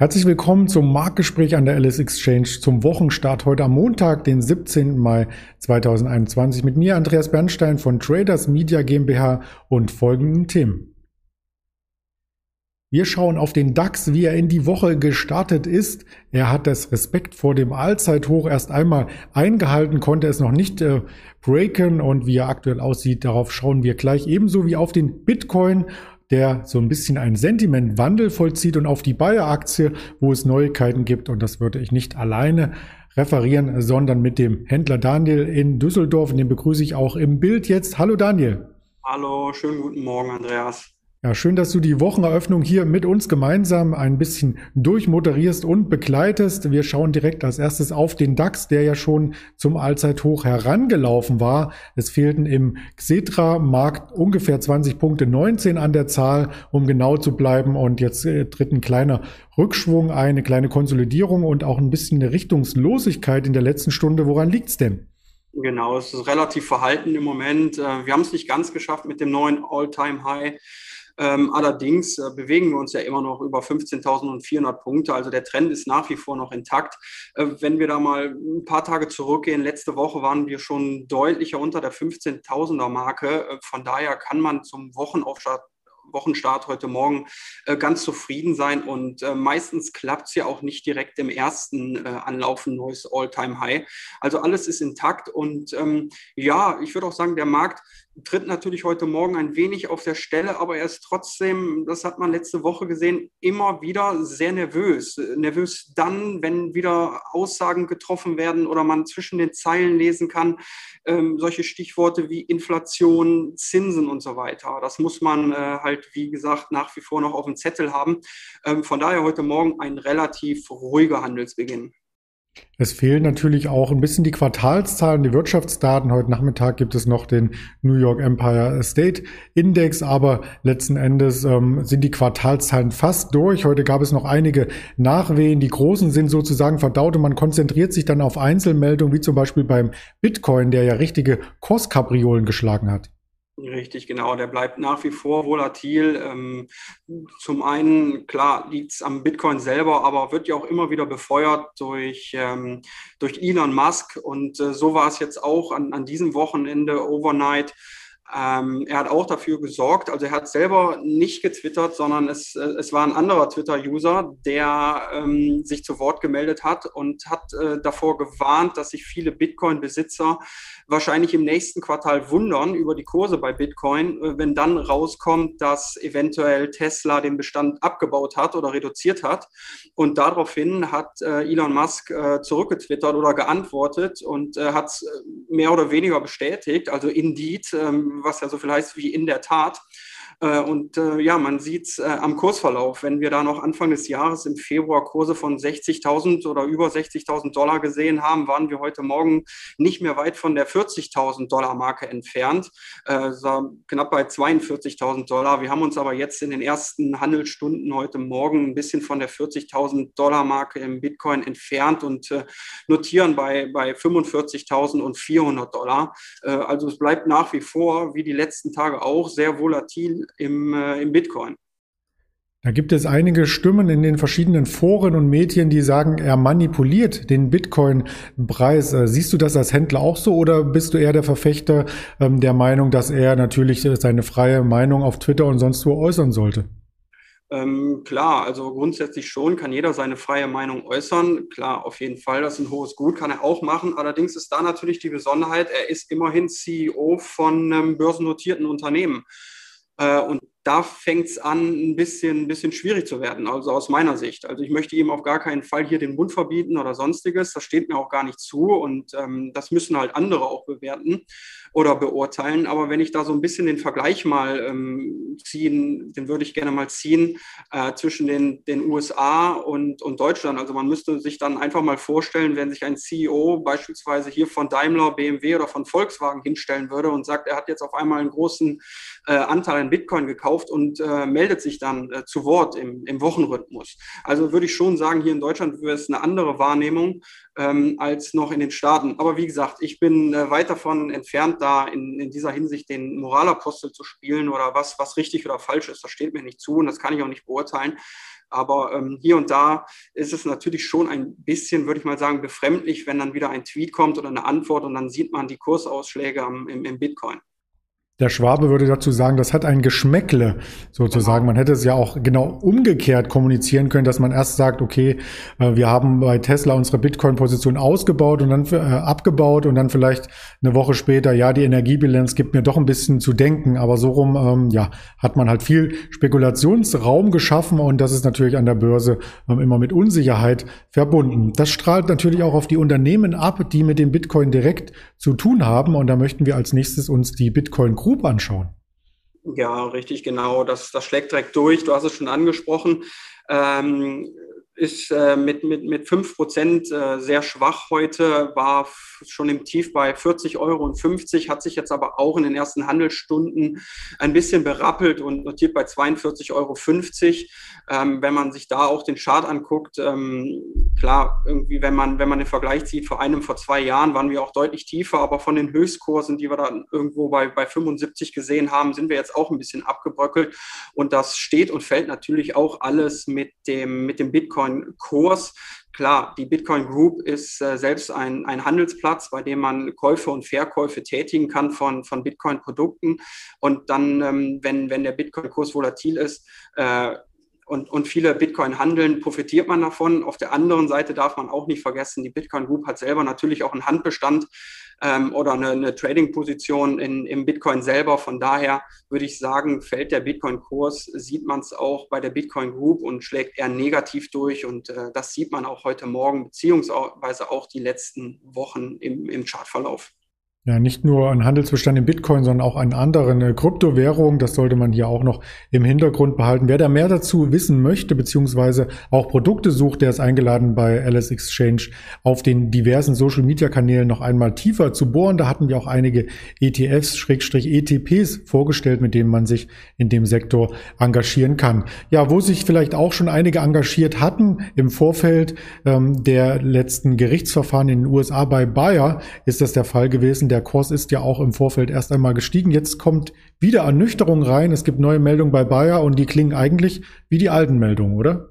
Herzlich willkommen zum Marktgespräch an der LS Exchange zum Wochenstart heute am Montag, den 17. Mai 2021 mit mir Andreas Bernstein von Traders Media GmbH und folgenden Themen. Wir schauen auf den DAX, wie er in die Woche gestartet ist. Er hat das Respekt vor dem Allzeithoch erst einmal eingehalten, konnte es noch nicht äh, breaken und wie er aktuell aussieht, darauf schauen wir gleich ebenso wie auf den Bitcoin der so ein bisschen einen Sentimentwandel vollzieht und auf die Bayer-Aktie, wo es Neuigkeiten gibt. Und das würde ich nicht alleine referieren, sondern mit dem Händler Daniel in Düsseldorf. Und den begrüße ich auch im Bild jetzt. Hallo Daniel. Hallo, schönen guten Morgen, Andreas. Ja, schön, dass du die Wocheneröffnung hier mit uns gemeinsam ein bisschen durchmoderierst und begleitest. Wir schauen direkt als erstes auf den DAX, der ja schon zum Allzeithoch herangelaufen war. Es fehlten im Xetra-Markt ungefähr 20 Punkte, 19 an der Zahl, um genau zu bleiben. Und jetzt äh, tritt ein kleiner Rückschwung, eine kleine Konsolidierung und auch ein bisschen eine Richtungslosigkeit in der letzten Stunde. Woran liegt's denn? Genau, es ist relativ verhalten im Moment. Äh, wir haben es nicht ganz geschafft mit dem neuen All-Time-High. Ähm, allerdings äh, bewegen wir uns ja immer noch über 15.400 Punkte. Also der Trend ist nach wie vor noch intakt. Äh, wenn wir da mal ein paar Tage zurückgehen, letzte Woche waren wir schon deutlicher unter der 15.000er Marke. Äh, von daher kann man zum Wochenaufstart Wochenstart heute Morgen äh, ganz zufrieden sein. Und äh, meistens klappt es ja auch nicht direkt im ersten äh, Anlauf ein neues All-Time-High. Also alles ist intakt. Und ähm, ja, ich würde auch sagen, der Markt tritt natürlich heute Morgen ein wenig auf der Stelle, aber er ist trotzdem, das hat man letzte Woche gesehen, immer wieder sehr nervös. Nervös dann, wenn wieder Aussagen getroffen werden oder man zwischen den Zeilen lesen kann, ähm, solche Stichworte wie Inflation, Zinsen und so weiter. Das muss man äh, halt, wie gesagt, nach wie vor noch auf dem Zettel haben. Ähm, von daher heute Morgen ein relativ ruhiger Handelsbeginn. Es fehlen natürlich auch ein bisschen die Quartalszahlen, die Wirtschaftsdaten. Heute Nachmittag gibt es noch den New York Empire State Index, aber letzten Endes ähm, sind die Quartalszahlen fast durch. Heute gab es noch einige Nachwehen. Die großen sind sozusagen verdaut und man konzentriert sich dann auf Einzelmeldungen, wie zum Beispiel beim Bitcoin, der ja richtige Kurskapriolen geschlagen hat. Richtig, genau. Der bleibt nach wie vor volatil. Ähm, zum einen, klar, liegt es am Bitcoin selber, aber wird ja auch immer wieder befeuert durch, ähm, durch Elon Musk. Und äh, so war es jetzt auch an, an diesem Wochenende, overnight. Ähm, er hat auch dafür gesorgt, also er hat selber nicht getwittert, sondern es, äh, es war ein anderer Twitter-User, der ähm, sich zu Wort gemeldet hat und hat äh, davor gewarnt, dass sich viele Bitcoin-Besitzer wahrscheinlich im nächsten Quartal wundern über die Kurse bei Bitcoin, äh, wenn dann rauskommt, dass eventuell Tesla den Bestand abgebaut hat oder reduziert hat. Und daraufhin hat äh, Elon Musk äh, zurückgetwittert oder geantwortet und äh, hat es mehr oder weniger bestätigt, also indeed, ähm, was ja so viel heißt wie in der Tat. Äh, und äh, ja, man sieht es äh, am Kursverlauf. Wenn wir da noch Anfang des Jahres im Februar Kurse von 60.000 oder über 60.000 Dollar gesehen haben, waren wir heute Morgen nicht mehr weit von der 40.000 Dollar Marke entfernt, so knapp bei 42.000 Dollar. Wir haben uns aber jetzt in den ersten Handelsstunden heute Morgen ein bisschen von der 40.000 Dollar Marke im Bitcoin entfernt und notieren bei, bei 45.400 Dollar. Also es bleibt nach wie vor, wie die letzten Tage auch, sehr volatil im, äh, im Bitcoin. Da gibt es einige Stimmen in den verschiedenen Foren und Medien, die sagen, er manipuliert den Bitcoin-Preis. Äh, siehst du das als Händler auch so oder bist du eher der Verfechter ähm, der Meinung, dass er natürlich seine freie Meinung auf Twitter und sonst wo äußern sollte? Ähm, klar, also grundsätzlich schon kann jeder seine freie Meinung äußern. Klar, auf jeden Fall, das ist ein hohes Gut, kann er auch machen. Allerdings ist da natürlich die Besonderheit, er ist immerhin CEO von einem börsennotierten Unternehmen. Äh, und da fängt es an, ein bisschen, ein bisschen schwierig zu werden, also aus meiner Sicht. Also ich möchte ihm auf gar keinen Fall hier den Mund verbieten oder sonstiges. Das steht mir auch gar nicht zu und ähm, das müssen halt andere auch bewerten oder beurteilen. Aber wenn ich da so ein bisschen den Vergleich mal ähm, ziehen, den würde ich gerne mal ziehen äh, zwischen den, den USA und, und Deutschland. Also man müsste sich dann einfach mal vorstellen, wenn sich ein CEO beispielsweise hier von Daimler, BMW oder von Volkswagen hinstellen würde und sagt, er hat jetzt auf einmal einen großen äh, Anteil an Bitcoin gekauft und äh, meldet sich dann äh, zu Wort im, im Wochenrhythmus. Also würde ich schon sagen, hier in Deutschland wäre es eine andere Wahrnehmung ähm, als noch in den Staaten. Aber wie gesagt, ich bin äh, weit davon entfernt, da in, in dieser Hinsicht den Moralapostel zu spielen oder was, was richtig oder falsch ist. Das steht mir nicht zu und das kann ich auch nicht beurteilen. Aber ähm, hier und da ist es natürlich schon ein bisschen, würde ich mal sagen, befremdlich, wenn dann wieder ein Tweet kommt oder eine Antwort und dann sieht man die Kursausschläge am, im, im Bitcoin. Der Schwabe würde dazu sagen, das hat ein Geschmäckle sozusagen. Man hätte es ja auch genau umgekehrt kommunizieren können, dass man erst sagt, okay, äh, wir haben bei Tesla unsere Bitcoin-Position ausgebaut und dann äh, abgebaut und dann vielleicht eine Woche später, ja, die Energiebilanz gibt mir doch ein bisschen zu denken. Aber so rum, ähm, ja, hat man halt viel Spekulationsraum geschaffen und das ist natürlich an der Börse ähm, immer mit Unsicherheit verbunden. Das strahlt natürlich auch auf die Unternehmen ab, die mit dem Bitcoin direkt zu tun haben. Und da möchten wir als nächstes uns die Bitcoin Group anschauen. Ja, richtig, genau. Das, das schlägt direkt durch. Du hast es schon angesprochen. Ähm, ist äh, mit, mit, mit 5 Prozent äh, sehr schwach heute, war schon im Tief bei 40,50 Euro, hat sich jetzt aber auch in den ersten Handelsstunden ein bisschen berappelt und notiert bei 42,50 Euro. Ähm, wenn man sich da auch den Chart anguckt, ähm, klar, irgendwie, wenn man, wenn man den Vergleich zieht, vor einem, vor zwei Jahren waren wir auch deutlich tiefer, aber von den Höchstkursen, die wir dann irgendwo bei, bei 75 gesehen haben, sind wir jetzt auch ein bisschen abgebröckelt. Und das steht und fällt natürlich auch alles mit dem, mit dem Bitcoin Bitcoin-Kurs. Klar, die Bitcoin Group ist äh, selbst ein, ein Handelsplatz, bei dem man Käufe und Verkäufe tätigen kann von, von Bitcoin-Produkten. Und dann, ähm, wenn, wenn der Bitcoin-Kurs volatil ist, äh, und, und viele Bitcoin handeln, profitiert man davon. Auf der anderen Seite darf man auch nicht vergessen, die Bitcoin Group hat selber natürlich auch einen Handbestand ähm, oder eine, eine Trading-Position im Bitcoin selber. Von daher würde ich sagen, fällt der Bitcoin-Kurs, sieht man es auch bei der Bitcoin Group und schlägt eher negativ durch. Und äh, das sieht man auch heute Morgen, beziehungsweise auch die letzten Wochen im, im Chartverlauf. Ja, nicht nur ein Handelsbestand in Bitcoin, sondern auch an anderen äh, Kryptowährungen. Das sollte man hier auch noch im Hintergrund behalten. Wer da mehr dazu wissen möchte, beziehungsweise auch Produkte sucht, der ist eingeladen bei LS Exchange auf den diversen Social Media Kanälen noch einmal tiefer zu bohren. Da hatten wir auch einige ETFs, Schrägstrich ETPs vorgestellt, mit denen man sich in dem Sektor engagieren kann. Ja, wo sich vielleicht auch schon einige engagiert hatten im Vorfeld ähm, der letzten Gerichtsverfahren in den USA bei Bayer, ist das der Fall gewesen der Kurs ist ja auch im Vorfeld erst einmal gestiegen. Jetzt kommt wieder Ernüchterung rein. Es gibt neue Meldungen bei Bayer und die klingen eigentlich wie die alten Meldungen, oder?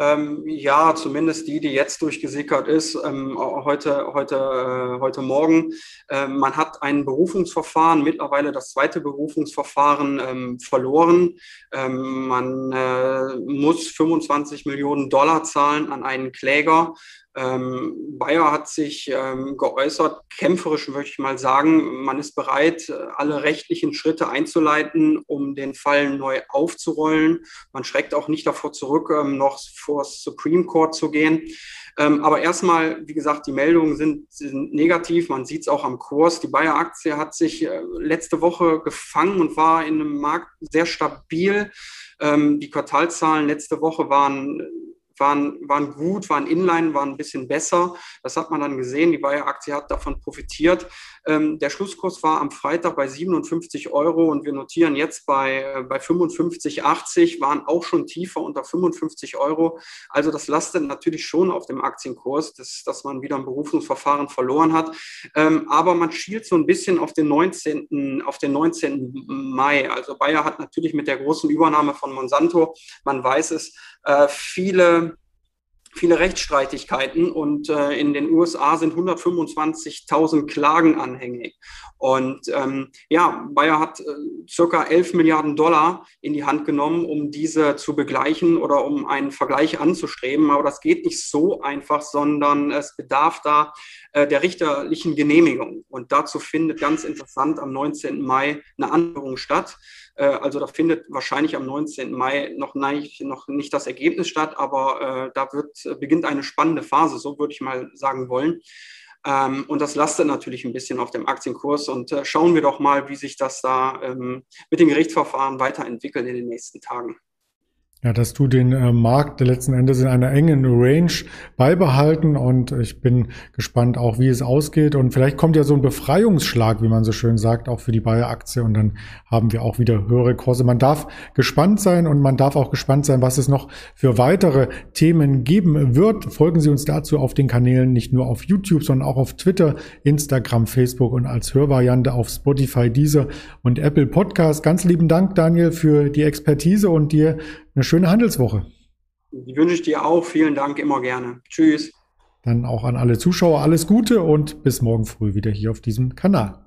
Ähm, ja, zumindest die, die jetzt durchgesickert ist, ähm, heute, heute, äh, heute Morgen. Ähm, man hat ein Berufungsverfahren, mittlerweile das zweite Berufungsverfahren ähm, verloren. Ähm, man äh, muss 25 Millionen Dollar zahlen an einen Kläger. Ähm, Bayer hat sich ähm, geäußert, kämpferisch würde ich mal sagen, man ist bereit, alle rechtlichen Schritte einzuleiten, um den Fall neu aufzurollen. Man schreckt auch nicht davor zurück, ähm, noch vor Supreme Court zu gehen. Ähm, aber erstmal, wie gesagt, die Meldungen sind, sind negativ. Man sieht es auch am Kurs. Die Bayer-Aktie hat sich äh, letzte Woche gefangen und war in einem Markt sehr stabil. Ähm, die Quartalzahlen letzte Woche waren waren, waren gut, waren inline, waren ein bisschen besser. Das hat man dann gesehen. Die Bayer-Aktie hat davon profitiert. Ähm, der Schlusskurs war am Freitag bei 57 Euro und wir notieren jetzt bei, äh, bei 55,80, waren auch schon tiefer unter 55 Euro. Also das lastet natürlich schon auf dem Aktienkurs, dass, dass man wieder ein Berufungsverfahren verloren hat. Ähm, aber man schielt so ein bisschen auf den 19. auf den 19. Mai. Also Bayer hat natürlich mit der großen Übernahme von Monsanto, man weiß es, äh, viele viele Rechtsstreitigkeiten und äh, in den USA sind 125.000 Klagen anhängig. Und ähm, ja, Bayer hat äh, circa 11 Milliarden Dollar in die Hand genommen, um diese zu begleichen oder um einen Vergleich anzustreben. Aber das geht nicht so einfach, sondern es bedarf da äh, der richterlichen Genehmigung. Und dazu findet ganz interessant am 19. Mai eine Anhörung statt. Äh, also da findet wahrscheinlich am 19. Mai noch nicht, noch nicht das Ergebnis statt, aber äh, da wird, beginnt eine spannende Phase, so würde ich mal sagen wollen. Ähm, und das lastet natürlich ein bisschen auf dem Aktienkurs. Und äh, schauen wir doch mal, wie sich das da ähm, mit den Gerichtsverfahren weiterentwickelt in den nächsten Tagen. Ja, dass du den äh, Markt letzten Endes in einer engen Range beibehalten und ich bin gespannt auch, wie es ausgeht und vielleicht kommt ja so ein Befreiungsschlag, wie man so schön sagt, auch für die Bayer-Aktie und dann haben wir auch wieder höhere Kurse. Man darf gespannt sein und man darf auch gespannt sein, was es noch für weitere Themen geben wird. Folgen Sie uns dazu auf den Kanälen nicht nur auf YouTube, sondern auch auf Twitter, Instagram, Facebook und als Hörvariante auf Spotify, Deezer und Apple Podcast. Ganz lieben Dank, Daniel, für die Expertise und dir eine schöne Handelswoche. Die wünsche ich dir auch. Vielen Dank, immer gerne. Tschüss. Dann auch an alle Zuschauer alles Gute und bis morgen früh wieder hier auf diesem Kanal.